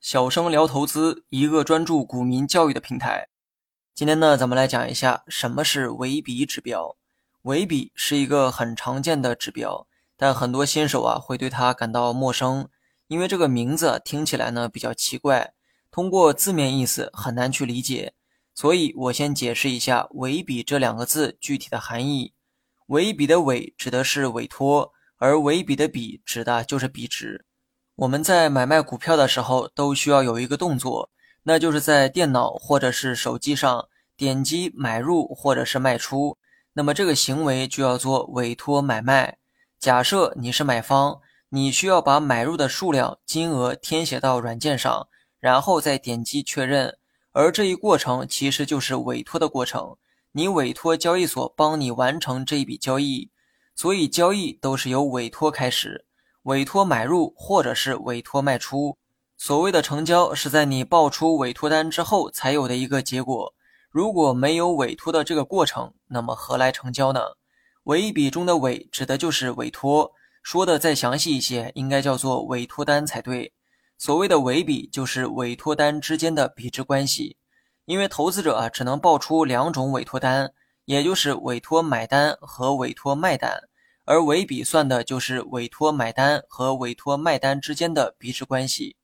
小生聊投资，一个专注股民教育的平台。今天呢，咱们来讲一下什么是维比指标。维比是一个很常见的指标，但很多新手啊会对它感到陌生，因为这个名字听起来呢比较奇怪，通过字面意思很难去理解。所以我先解释一下“维比”这两个字具体的含义。维比的“委”指的是委托，而维比的“比”指的就是比值。我们在买卖股票的时候都需要有一个动作。那就是在电脑或者是手机上点击买入或者是卖出，那么这个行为就要做委托买卖。假设你是买方，你需要把买入的数量、金额填写到软件上，然后再点击确认。而这一过程其实就是委托的过程，你委托交易所帮你完成这一笔交易，所以交易都是由委托开始，委托买入或者是委托卖出。所谓的成交是在你报出委托单之后才有的一个结果。如果没有委托的这个过程，那么何来成交呢？委比中的委指的就是委托，说的再详细一些，应该叫做委托单才对。所谓的委比就是委托单之间的比值关系。因为投资者啊只能报出两种委托单，也就是委托买单和委托卖单，而委比算的就是委托买单和委托卖单之间的比值关系。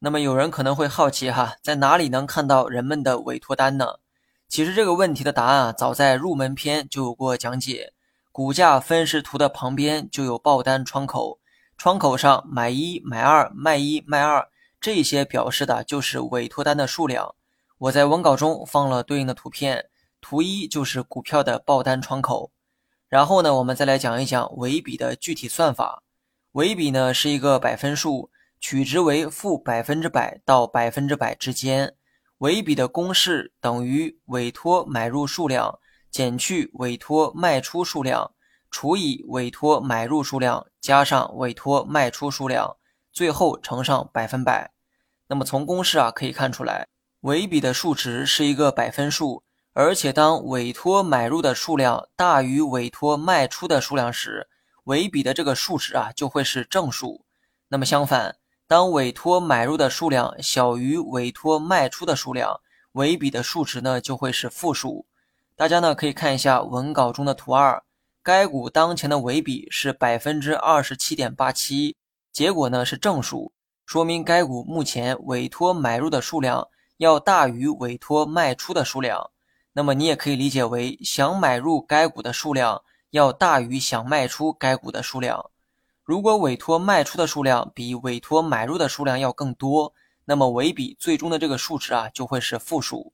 那么有人可能会好奇哈，在哪里能看到人们的委托单呢？其实这个问题的答案啊，早在入门篇就有过讲解。股价分时图的旁边就有报单窗口，窗口上买一买二卖一卖二，这些表示的就是委托单的数量。我在文稿中放了对应的图片，图一就是股票的报单窗口。然后呢，我们再来讲一讲尾比的具体算法。尾比呢是一个百分数。取值为负百分之百到百分之百之间，尾比的公式等于委托买入数量减去委托卖出数量除以委托买入数量加上委托卖出数量，最后乘上百分百。那么从公式啊可以看出来，尾比的数值是一个百分数，而且当委托买入的数量大于委托卖出的数量时，尾比的这个数值啊就会是正数。那么相反。当委托买入的数量小于委托卖出的数量，尾比的数值呢就会是负数。大家呢可以看一下文稿中的图二，该股当前的尾比是百分之二十七点八七，结果呢是正数，说明该股目前委托买入的数量要大于委托卖出的数量。那么你也可以理解为想买入该股的数量要大于想卖出该股的数量。如果委托卖出的数量比委托买入的数量要更多，那么尾比最终的这个数值啊就会是负数。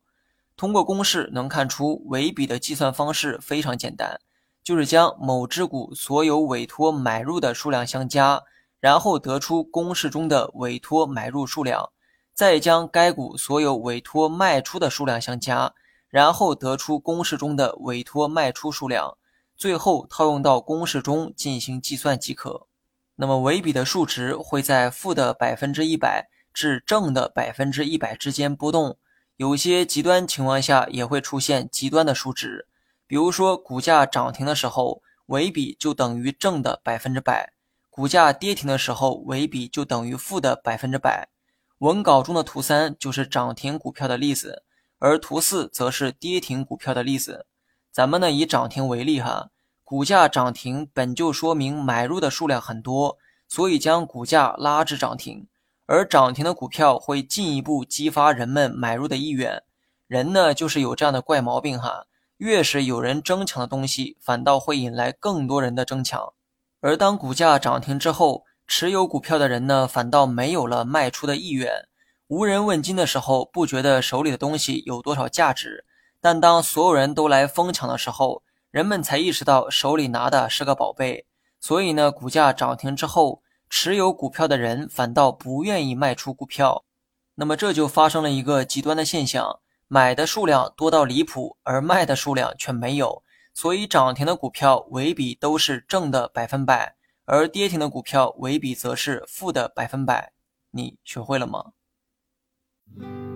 通过公式能看出，尾比的计算方式非常简单，就是将某只股所有委托买入的数量相加，然后得出公式中的委托买入数量，再将该股所有委托卖出的数量相加，然后得出公式中的委托卖出数量，最后套用到公式中进行计算即可。那么尾比的数值会在负的百分之一百至正的百分之一百之间波动，有些极端情况下也会出现极端的数值，比如说股价涨停的时候，尾比就等于正的百分之百；股价跌停的时候，尾比就等于负的百分之百。文稿中的图三就是涨停股票的例子，而图四则是跌停股票的例子。咱们呢以涨停为例哈。股价涨停本就说明买入的数量很多，所以将股价拉至涨停，而涨停的股票会进一步激发人们买入的意愿。人呢就是有这样的怪毛病哈，越是有人争抢的东西，反倒会引来更多人的争抢。而当股价涨停之后，持有股票的人呢反倒没有了卖出的意愿。无人问津的时候，不觉得手里的东西有多少价值，但当所有人都来疯抢的时候，人们才意识到手里拿的是个宝贝，所以呢，股价涨停之后，持有股票的人反倒不愿意卖出股票。那么这就发生了一个极端的现象：买的数量多到离谱，而卖的数量却没有。所以涨停的股票尾比都是正的百分百，而跌停的股票尾比则是负的百分百。你学会了吗？Mm-hmm.